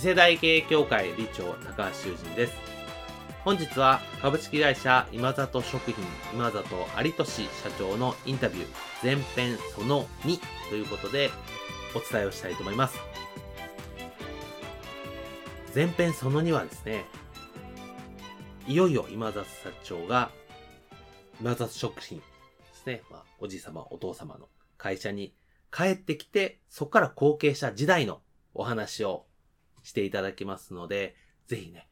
次世代経営協会理長高橋修人です。本日は株式会社今里食品今里有俊社長のインタビュー前編その2ということでお伝えをしたいと思います。前編その2はですねいよいよ今里社長が今里食品ですね、まあ、おじい様お父様の会社に帰ってきてそこから後継者時代のお話をしていただきますので、ぜひね、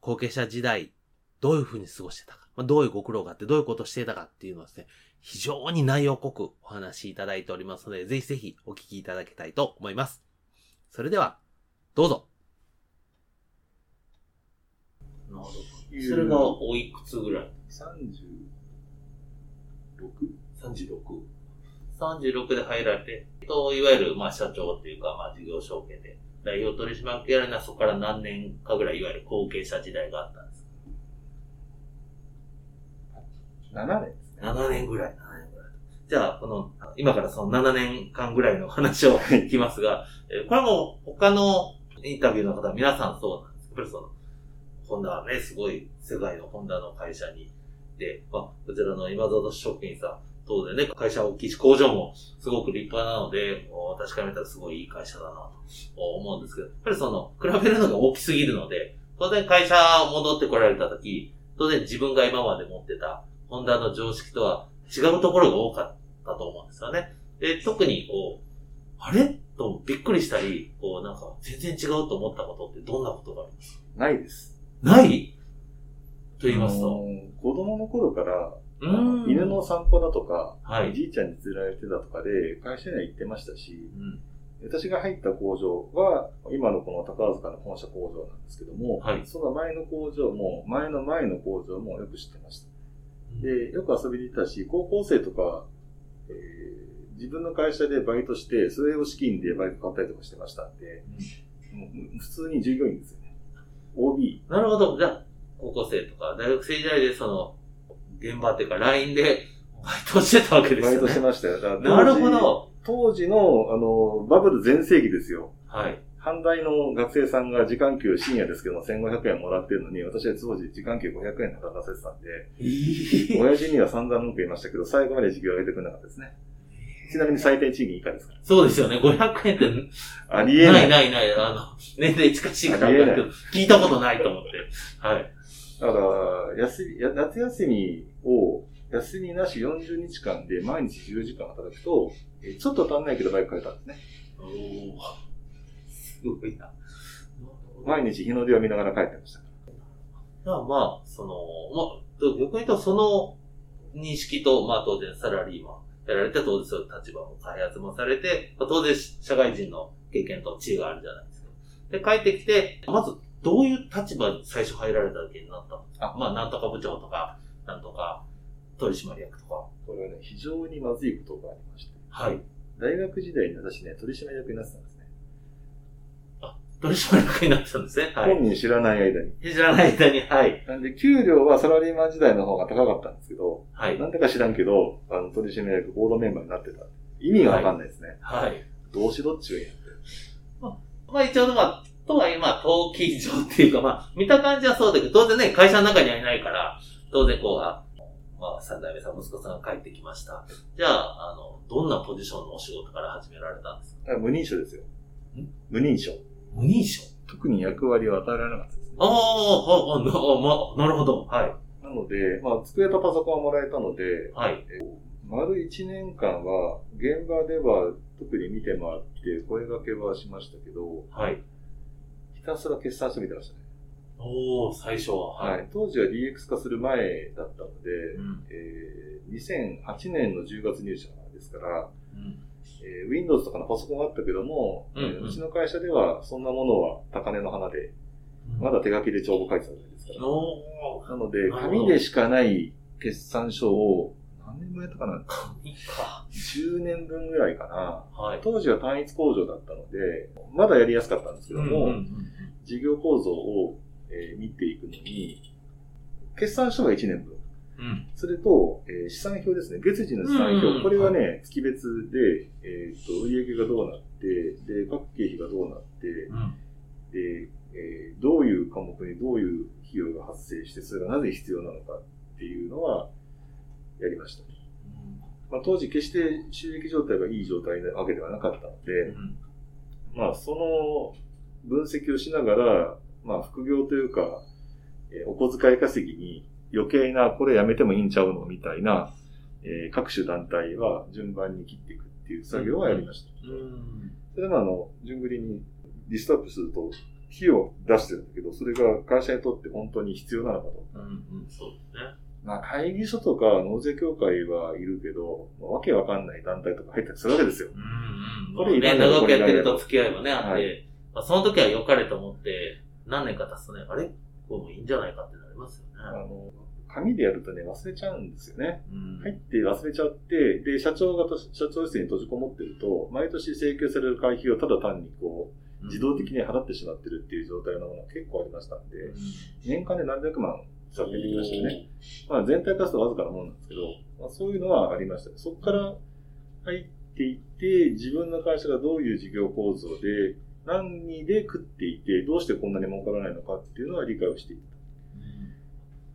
後継者時代、どういうふうに過ごしてたか、まあ、どういうご苦労があって、どういうことをしていたかっていうのはですね、非常に内容濃くお話しいただいておりますので、ぜひぜひお聞きいただきたいと思います。それでは、どうぞ。なるほど。それがおいくつぐらい ?36?36 36で入られて、と、いわゆる、まあ、社長っていうか、まあ、事業承継で、代表取締役やるのはそこから何年かぐらい、いわゆる後継者時代があったんですか ?7 年ですね。7年ぐらい、7年ぐらい。じゃあ、この、今からその7年間ぐらいの話を聞きますが、えこれも他のインタビューの方、皆さんそうなんです。やっぱりその、ホンダはね、すごい世界のホンダの会社に、で、まあ、こちらの今里食品さん、当然ね、会社大きいし、工場もすごく立派なので、私から見たらすごいいい会社だなと思うんですけど、やっぱりその、比べるのが大きすぎるので、当然会社戻ってこられた時、当然自分が今まで持ってた、ホンダの常識とは違うところが多かったと思うんですよね。で、特にこう、あれ？とびっくりしたり、こうなんか全然違うと思ったことってどんなことがあります？ないです。ない？と言いますと？子供の頃から犬の散歩だとか、はい、じいちゃんに連れられてたとかで、会社には行ってましたし、うん、私が入った工場は、今のこの宝塚の本社工場なんですけども、はい、その前の工場も、前の前の工場もよく知ってました。で、よく遊びに行ったし、高校生とか、えー、自分の会社でバイトして、それを資金でバイト買ったりとかしてましたんで、うん、普通に従業員ですよね。OB。なるほど。じゃあ、高校生とか大学生時代でその、現場っていうか LINE でバイトしてたわけですよね。バイトしましたよ。なるほど。当時の、あの、バブル全盛期ですよ。はい。阪大の学生さんが時間給深夜ですけども1500円もらってるのに、私は当時時間給500円働かせてたんで、えー、親父には散々文句言いましたけど、最後まで時給上げてくれなかったですね。ちなみに最低賃金以下ですか？ら。そうですよね。500円って。ありえない。ないないない。あの、年齢近しいから聞いたことないと思って。はい。だから、休み、夏休みを、休みなし40日間で毎日10時間働くと、ちょっと足んないけどバイク買えたんですね。おすごいな。毎日日の出を見ながら帰ってました。じゃあまあ、その、まあ、逆に言うとその認識と、まあ当然サラリーマンやられて、当然そういう立場も開発もされて、まあ、当然社会人の経験と知恵があるじゃないですか。で、帰ってきて、まずどういう立場に最初入られた時になったんですかまあ、なんとか部長とか、なんとか、取締役とか。これはね、非常にまずいことがありまして。はい。大学時代に私ね、取締役になってたんですね。あ、取締役になってたんですね。はい。本人知らない間に。知らない間に、はい。なんで、給料はサラリーマン時代の方が高かったんですけど、はい。なんでか知らんけど、あの、取締役、ボードメンバーになってた。意味がわかんないですね。はい。どうしろっちゅうやんって。まあ、まあ一応、まあ、とはいえ、まあ、登記上っていうか、まあ、見た感じはそうだけど、当然ね、会社の中にはいないから、当然こう、あまあ、三代目さん、息子さんが帰ってきました。じゃあ、あの、どんなポジションのお仕事から始められたんですか？無認証ですよ。無認証。無認証？特に役割を与えられなかったですね。ああ、ああ、ま、なるほど。はい。なので、まあ、机とパソコンはもらえたので、はい。え丸1年間は、現場では特に見て回って声掛けはしましたけど、はい。ひたすら決算してみてましたね。おお最初は、はい。当時は DX 化する前だったので、うん、えー、2008年の10月入社ですから、うん。えー、Windows とかのパソコンがあったけども、うん、うん、うちの会社ではそんなものは高値の花で、まだ手書きで帳簿書いてたじゃないですか。なので、紙でしかない決算書を、何年分やったかな。紙か。10年分ぐらいかな。はい、当時は単一工場だったので、まだやりやすかったんですけども、うんうんうん、事業構造を、えー、見ていくのに、決算書が1年分。うん、それと、えー、資産表ですね。月次の資産表。うんうん、これはね、月別で、えっ、ー、と、売上がどうなって、で、各経費がどうなって、うん、で、えー、どういう科目にどういう費用が発生して、それがなぜ必要なのかっていうのは、やりました。まあ、当時決して収益状態がいい状態なわけではなかったので、まあ、その分析をしながら、まあ、副業というか、えー、お小遣い稼ぎに余計な、これやめてもいいんちゃうのみたいな、えー、各種団体は順番に切っていくっていう作業はやりました。うん、それもあの、順繰りにリストアップすると、費用出してるんだけど、それが会社にとって本当に必要なのかと。うんうん、そうですね。まあ、会議所とか納税協会はいるけど、まあ、わけわかんない団体とか入ったりするわけですよ。うんうん。これね、長くやってると付き合いもね、あって、はい、まあ、その時は良かれと思って、何年か経つとね、あれ？こういいんじゃないかってなりますよね。あの、紙でやるとね、忘れちゃうんですよね。うん、入って忘れちゃって、で、社長が社長室に閉じこもってると、毎年請求される会費をただ単にこう、自動的に払ってしまってるっていう状態のものが結構ありましたんで、うん、年間で何百万使ってきましたね。まあ全体化すとわずかなもんなんですけど、まあ、そういうのはありました。そこから入っていって、自分の会社がどういう事業構造で、何で食っていて、どうしてこんなに儲からないのかっていうのは理解をしていった。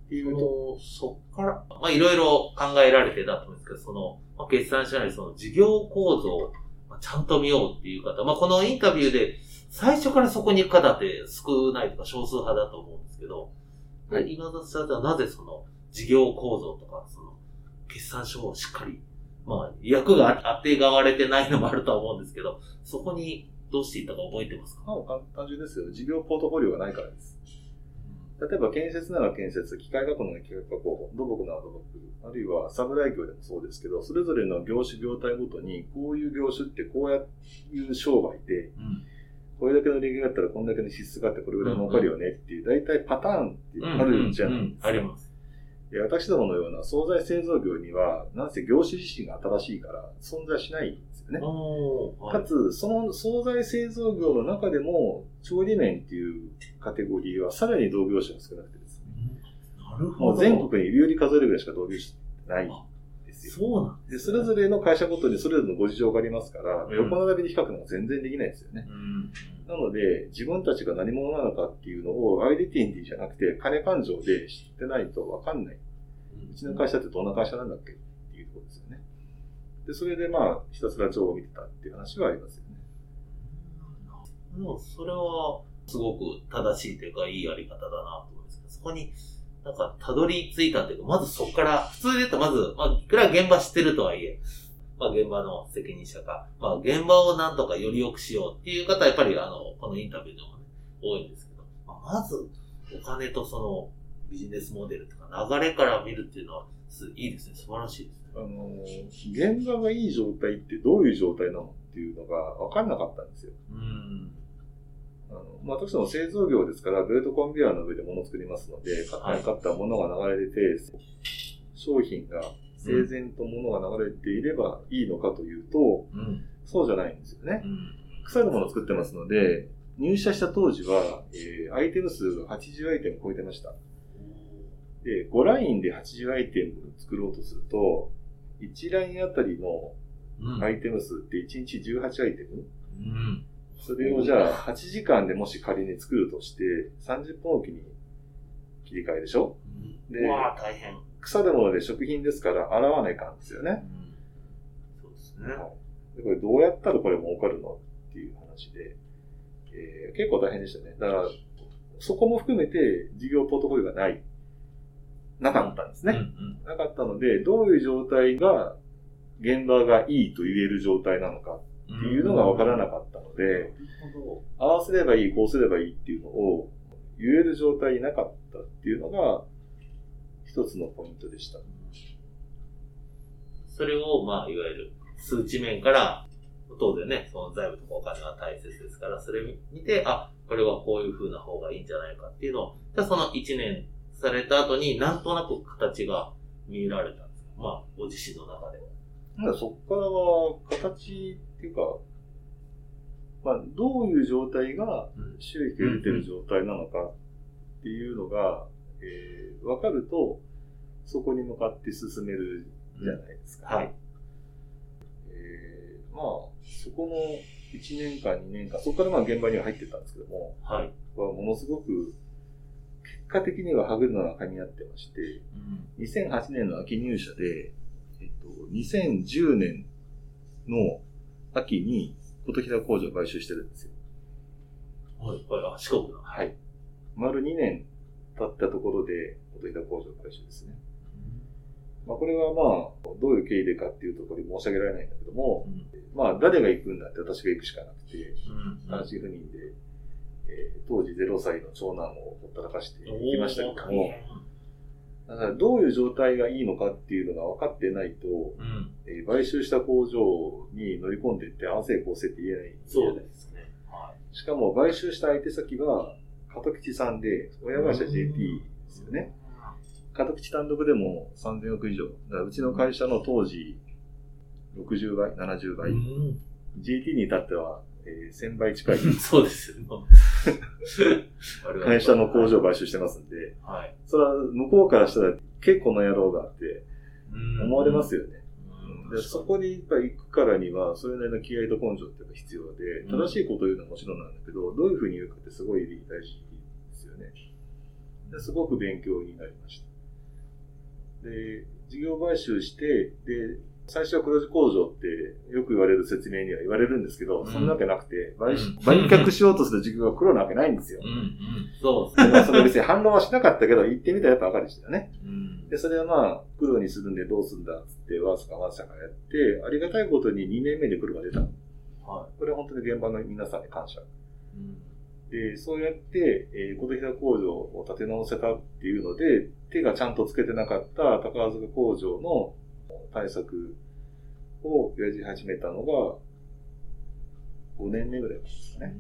っていうと、そっから、まあいろいろ考えられてたと思うんですけど、その、まあ、決算書なりその事業構造をちゃんと見ようっていう方、まあこのインタビューで最初からそこに行く方って少ないとか少数派だと思うんですけど、はい、今田さんはなぜその事業構造とか、その決算書をしっかり、まあ役が当てがわれてないのもあるとは思うんですけど、そこにどうしていったか覚えてますか？単純ですよ。事業ポートフォリオがないからです。例えば建設なら建設、機械加工なら機械加工、土木なら土木、あるいはサムライ業でもそうですけど、それぞれの業種業態ごとに、こういう業種ってこうやいう商売で、うんこれだけの利益があったらこんだけの支出があってこれぐらい儲かるよねっていう、大体パターンってあるじゃないですか。あります。私どものような惣菜製造業には、なんせ業種自身が新しいから存在しないんですよね。はい、かつ、その惣菜製造業の中でも、調理麺っていうカテゴリーはさらに同業種が少なくてですね。なるほど。全国に指折り数えるぐらいしか同業種ない。ですよ。そうなんで、ね、それぞれの会社ごとにそれぞれのご事情がありますから、うん、横並びで比較なんか全然できないですよね。うん、なので、自分たちが何者なのかっていうのをアイデンティティじゃなくて、金勘定で知ってないとわかんない。うちの会社ってどんな会社なんだっけ？っていうところですよね。で、それでまあ、ひたすら情を見てたっていう話はありますよね。もう、それは、すごく正しいというか、いいやり方だなと思うんですけど、そこに、なんか、たどり着いたというか、まずそこから、普通で言うとまず、まあ、いくら現場知ってるとはいえ、まあ、現場の責任者が、まあ、現場をなんとかより良くしようっていう方は、やっぱり、あの、このインタビューでもね、多いんですけど、まあ、まず、お金とその、ビジネスモデルとか流れから見るっていうのは、いいですね。素晴らしいですね。あの、現場がいい状態ってどういう状態なのっていうのが分かんなかったんですよ。うん。あの、まあ、私ども製造業ですから、ベルトコンベヤーの上で物を作りますので、カッターにカッター物が流れて商品が整然と物が流れていればいいのかというと、うん、そうじゃないんですよね。うん、腐るものを作ってますので、入社した当時は、えー、アイテム数が80アイテム超えてました。で、5ラインで80アイテム作ろうとすると、1ラインあたりのアイテム数って1日18アイテム、うんそれをじゃあ、8時間でもし仮に作るとして、30分おきに切り替えでしょ、うん、で、わ大変。腐るもので食品ですから洗わないかんですよね。うん、そうですね。はい。で、これどうやったらこれ儲かるのっていう話で、えー、結構大変でしたね。だから、そこも含めて事業ポートフォリオがない、なかったんですね。うんうん、なかったので、どういう状態が現場がいいと言える状態なのかっていうのが分からなかったので、合わせればいい、こうすればいいっていうのを言える状態になかったっていうのが一つのポイントでした。それを、まあ、いわゆる数値面から、当然ね、その財務とかお金は大切ですから、それ見て、あ、これはこういう風な方がいいんじゃないかっていうのを、じゃあその1年された後になんとなく形が見られたんですか？まあ、ご自身の中で。そこからは、形っていうか、まあ、どういう状態が収益が出てる状態なのかっていうのが、えー、分かると、そこに向かって進めるじゃないですか、はい。えー、まあ、そこの1年間、2年間、そこからまあ現場には入ってたんですけども、はい。はものすごく、結果的には歯車が噛み合ってまして、うん、2008年の秋入社で、えっと、2010年の秋に琴平工場を買収してるんですよ。はい、はい、あ、四国の。はい。丸2年経ったところで琴平工場買収ですね。まあ、これはまあ、どういう経緯でかっていうところに申し上げられないんだけども、うん、まあ、誰が行くんだって私が行くしかなくて、単身赴任で、えー、当時0歳の長男をほったらかして行きましたけども、だからどういう状態がいいのかっていうのが分かってないと、うん、えー、買収した工場に乗り込んでいって安静構成って言えないそうですね。はい、しかも買収した相手先は、加藤吉さんで、親会社 JT ですよね。加藤吉単独でも3000億以上。だからうちの会社の当時、60倍、70倍。うん、JT に至っては、えー、1000倍近い。そうですよ、会社の工場を買収してますんで、はい、それは向こうからしたら結構な野郎があって思われますよね。でそこにやっぱ行くからには、それなりの気合と根性って必要で、正しいことを言うのはもちろんなんだけど、どういうふうに言うかってすごい大事ですよね。ですごく勉強になりました。で、事業買収して、で、最初は黒字工場ってよく言われる説明には言われるんですけど、うん、そんなわけなくて、売,、売却しようとする事業が黒なわけないんですよ。うんうん、そうですね。それ別に反論はしなかったけど、言ってみたらやっぱ分かるしたよね。うん、で、それはまあ、黒にするんでどうするんだっつって、わずかわずかやって、ありがたいことに2年目で黒が出た。はい。これは本当に現場の皆さんに感謝。うんで、そうやって、えー、琴平工場を立て直せたっていうので、手がちゃんとつけてなかった高塚工場の対策をやり始めたのが5年目ぐらいですかね。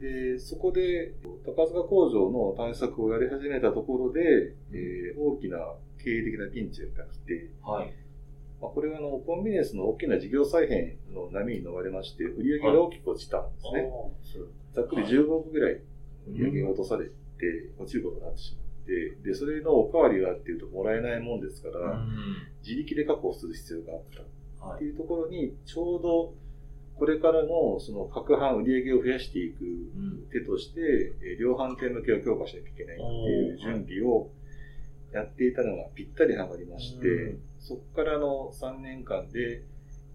で、そこで高塚工場の対策をやり始めたところで、えー、大きな経営的なピンチが来て、はい、まあ、これはあのコンビニエンスの大きな事業再編の波に逃れまして、売上が大きく落ちたんですね。はい、ざっくり15億ぐらい売上が落とされて、落ちることになってしまう。て、で、それのおかわりがっていうともらえないもんですから、自力で確保する必要があった。っていうところに、ちょうどこれからのその各販売上を増やしていく手として、量販店向けを強化しなきゃいけないっていう準備をやっていたのがぴったりはまりまして、そこからの3年間で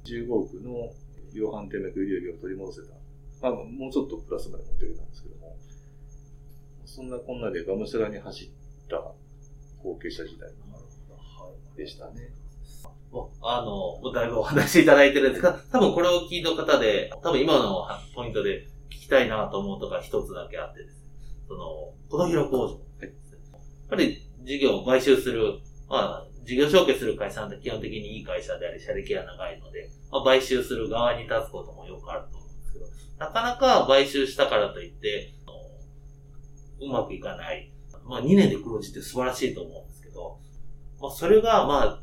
15億の量販店向け売上を取り戻せた。まあ、もうちょっとプラスまで持ってくれたんですけども、そんなこんなでがむしゃらに走った後継者時代でしたね。あの、だいぶお話しいただいてるんですが、多分これを聞いた方で、多分今のポイントで聞きたいなと思うとか一つだけあってですね。その、この広工場。はい、やっぱり事業を買収する、まあ、事業承継する会社なんて基本的にいい会社であり、社歴が長いので、まあ、買収する側に立つこともよくあると思うんですけど、なかなか買収したからといって、うまくいかない。まあ2年で黒字って素晴らしいと思うんですけど、まあそれがまあ、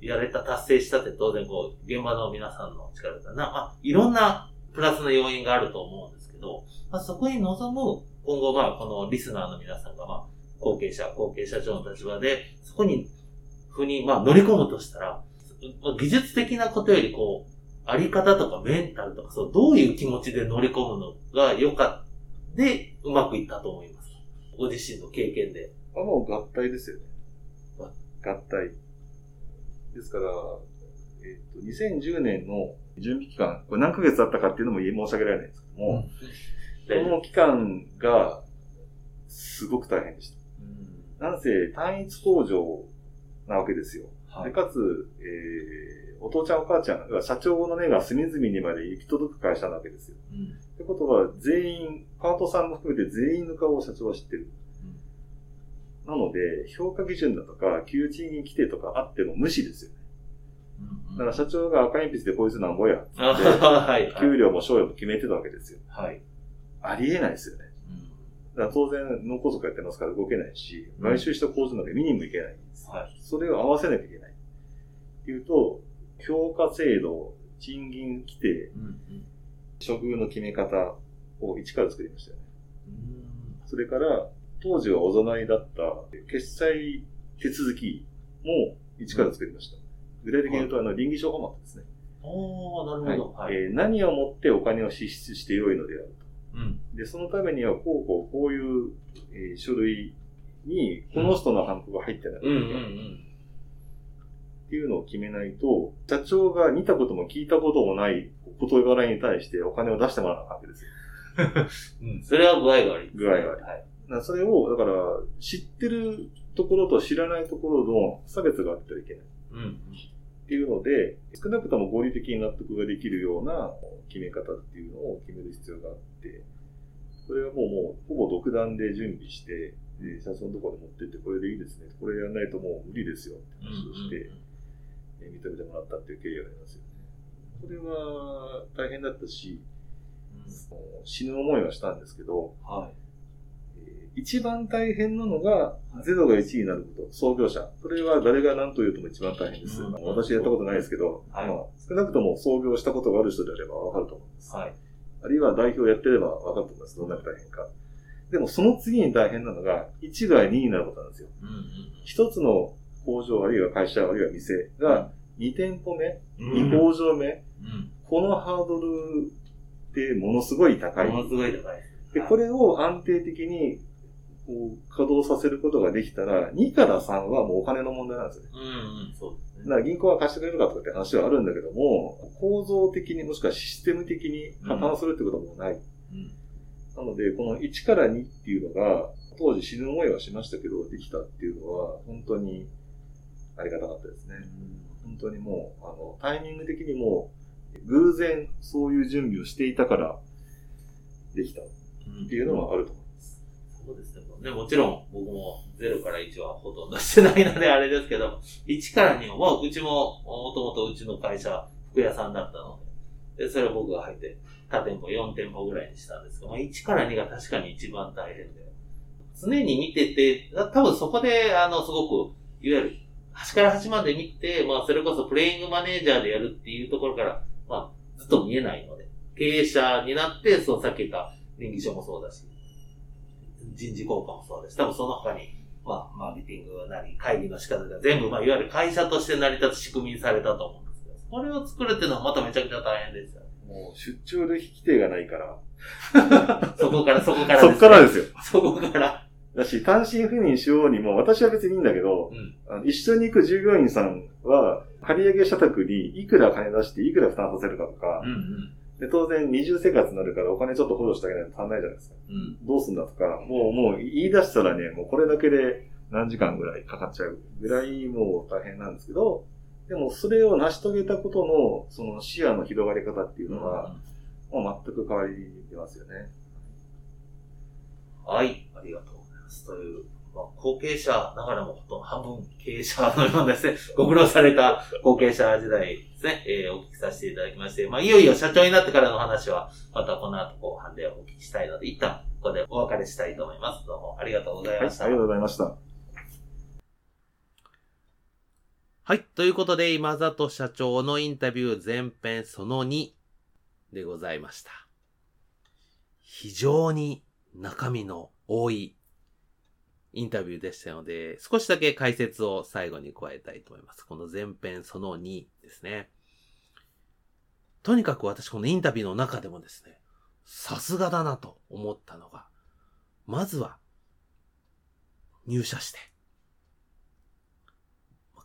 やれた、達成したって当然こう、現場の皆さんの力だな、まあ、いろんなプラスの要因があると思うんですけど、まあそこに臨む、今後まあこのリスナーの皆さんがまあ、後継者、後継社長の立場で、そこに、ふに、まあ乗り込むとしたら、技術的なことよりこう、あり方とかメンタルとか、そう、どういう気持ちで乗り込むのが良かった、で、うまくいったと思います。ご自身の経験で。あ、もう合体ですよね。合体。ですから、えっ、ー、と、2010年の準備期間、これ何ヶ月あったかっていうのも申し上げられないんですけども、うん、この期間が、すごく大変でした。なんせ単一工場なわけですよ。はい、でかつ、えー、お父ちゃんお母ちゃん、社長の目が隅々にまで行き届く会社なわけですよ。うん、ってことは、全員、パートさんも含めて全員の顔を社長は知ってる。うん、なので、評価基準だとか、給賃金規定とかあっても無視ですよね。だから社長が赤鉛筆でこいつなんぼや。はい、給料も賞与も決めてたわけですよ。はい。ありえないですよね。だから当然、脳梗塞やってますから動けないし、買収した工場なんか見にも行けないんです。はい。それを合わせなきゃいけない。っていうと、評価制度、賃金規定、うんうん、処遇の決め方を一から作りましたよね。それから、当時はおざないだった決済手続きも一から作りました。具体的に言うと、あの、倫理証フォーマットですね。ああ、なるほど。はい、えー、何をもってお金を支出してよいのであると。うん、で、そのためには、こうこう、こういう、えー、書類に、この人のハンコが入ってない。うんうんうんっていうのを決めないと、社長が見たことも聞いたこともない事柄に対してお金を出してもらうわけですよ。うん、それは具合が悪い、具合が悪い。はい、それを、だから、知ってるところと知らないところの差別があってはいけない。うん、っていうので、少なくとも合理的に納得ができるような決め方っていうのを決める必要があって、それはもう、もう、ほぼ独断で準備して、社長のところに持ってって、これでいいですね。これやらないともう無理ですよって話をして、認めてもらったっていう経緯がありますよね。これは大変だったし、うん、死ぬ思いはしたんですけど、はい一番大変なのが、0が1になること、創業者。これは誰が何と言うとも一番大変です。うん、私やったことないですけど、はい、まあ、少なくとも創業したことがある人であればわかると思います。はい、あるいは代表やってればわかると思います。どんなに大変か。でもその次に大変なのが、1が2になることなんですよ。一、うん、つの工場、あるいは会社、あるいは店が2店舗目、うん、2工場目、うん、このハードルってものすごい高い。ものすごい高い。で、これを安定的にこう稼働させることができたら、2から3はもうお金の問題なんですよね。うん、うん、そうですね。だから銀行は貸してくれるかとかって話はあるんだけども、構造的にもしくはシステム的に破綻するってこともない。うん、なので、この1から2っていうのが、当時死ぬ思いはしましたけど、できたっていうのは、本当にありがたかったですね。うん、本当にもう、あの、タイミング的にも、偶然そういう準備をしていたから、できたっていうのはあると思います。そうですね。ね、もちろん僕も0から1はほとんどしてないのであれですけど、1から2は、まあ、うちも、もともとうちの会社、服屋さんだったので、で、それを僕が入って、他店舗4店舗ぐらいにしたんですけど、まあ、1から2が確かに一番大変で、常に見てて、多分そこで、あの、すごく、いわゆる、端から端まで見て、まあ、それこそプレイングマネージャーでやるっていうところから、まあ、ずっと見えないので、経営者になって、そのさっき言った臨議書もそうだし、人事効果もそうです。多分その他に、まあ、マーケティングなり、会議の仕方が全部、まあ、いわゆる会社として成り立つ仕組みにされたと思うんですけど、これを作るっていうのはまためちゃくちゃ大変ですよ。もう、出張で引き手がないから。そこから、そこからね、そこからですよ。そ こから。だし、単身赴任しようにも、私は別にいいんだけど、うん、一緒に行く従業員さんは、借り上げ社宅にいくら金出していくら負担させるかとか、うんうん。で、当然二重生活になるからお金ちょっと補助してあげないと足んないじゃないですか。うん、どうすんだとか、もう、もう言い出したらね、もうこれだけで何時間ぐらいかかっちゃうぐらいもう大変なんですけど、でもそれを成し遂げたことの、その視野の広がり方っていうのは、うん、もう全く変わりますよね。はい、ありがとうす。というまあ、後継者ながらもほとんど半分経営者のようですね、ご苦労された後継者時代ですね、えー、お聞きさせていただきまして、まあ、いよいよ社長になってからの話は、またこの後後半でお聞きしたいので、一旦ここでお別れしたいと思います。どうもありがとうございました。はい、ありがとうございました。はい。ということで、今里社長のインタビュー前編その2でございました。非常に中身の多いインタビューでしたので、少しだけ解説を最後に加えたいと思います。この前編その2ですね。とにかく私このインタビューの中でもですね、さすがだなと思ったのが、まずは、入社して、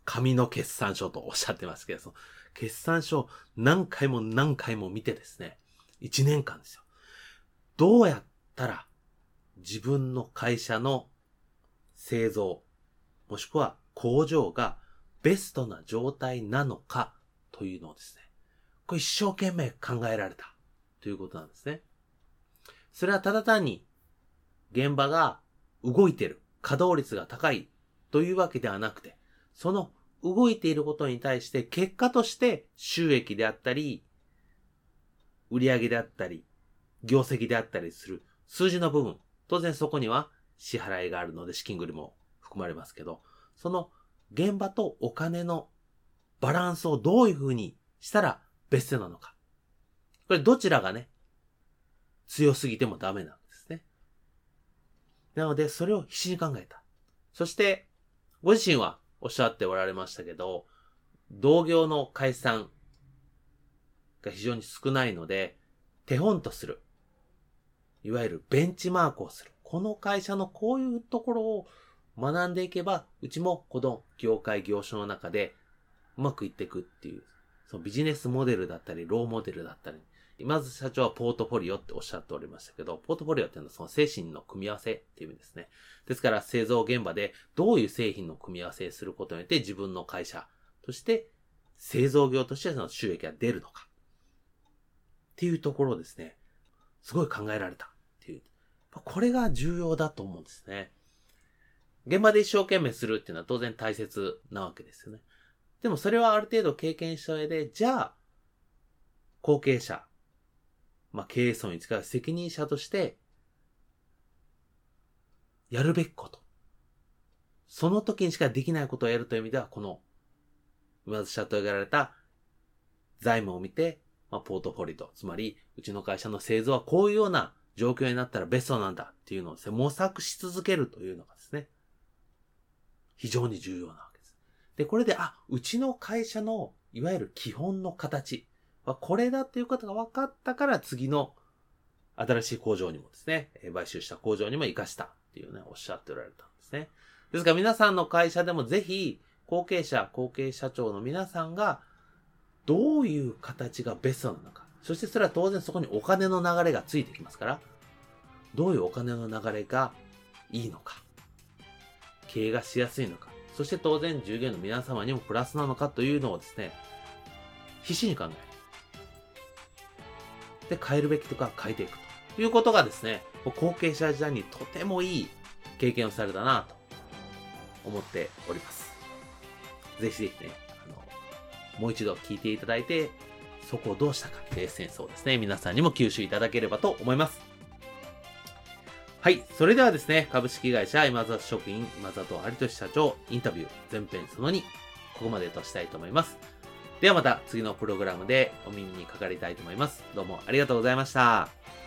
紙の決算書とおっしゃってますけど、その決算書何回も何回も見てですね、1年間ですよ。どうやったら自分の会社の製造、もしくは工場がベストな状態なのかというのをですね、これ一生懸命考えられたということなんですね。それはただ単に現場が動いてる、稼働率が高いというわけではなくて、その動いていることに対して結果として収益であったり、売上であったり、業績であったりする数字の部分、当然そこには支払いがあるので資金繰りも含まれますけど、その現場とお金のバランスをどういうふうにしたらベストなのか。これどちらがね、強すぎてもダメなんですね。なので、それを必死に考えた。そして、ご自身はおっしゃっておられましたけど、同業の解散が非常に少ないので、手本とする。いわゆるベンチマークをする。この会社のこういうところを学んでいけば、うちもこの業界業種の中でうまくいっていくっていう、そのビジネスモデルだったり、ローモデルだったり、今津社長はポートフォリオっておっしゃっておりましたけど、ポートフォリオっていうのはその精神の組み合わせっていう意味ですね。ですから製造現場でどういう製品の組み合わせすることによって自分の会社として製造業としてその収益が出るのか。っていうところですね、すごい考えられた。これが重要だと思うんですね。現場で一生懸命するっていうのは当然大切なわけですよね。でもそれはある程度経験した上で、じゃあ、後継者、まあ、経営層に使う責任者として、やるべきこと。その時にしかできないことをやるという意味では、この、今津社長がやられた財務を見て、まあ、ポートフォリオ、つまり、うちの会社の製造はこういうような状況になったらベストなんだっていうのを、模索し続けるというのがですね、非常に重要なわけです。で、これで、あ、うちの会社の、いわゆる基本の形はこれだっていうことが分かったから、次の新しい工場にもですね、買収した工場にも活かしたっていうね、おっしゃっておられたんですね。ですから皆さんの会社でもぜひ、後継者、後継社長の皆さんが、どういう形がベストなのか。そしてそれは当然そこにお金の流れがついてきますから、どういうお金の流れがいいのか。経営がしやすいのか。そして当然従業員の皆様にもプラスなのかというのをですね、必死に考える。で、変えるべきとか変えていくということがですね、後継者時代にとてもいい経験をされたなと思っております。ぜひぜひね、あのもう一度聞いていただいて、そこをどうしたかというエッセンスをですね、皆さんにも吸収いただければと思います。はい。それではですね、株式会社今里職員今里有俊社長インタビュー前編その2、ここまでとしたいと思います。ではまた次のプログラムでお耳にかかりたいと思います。どうもありがとうございました。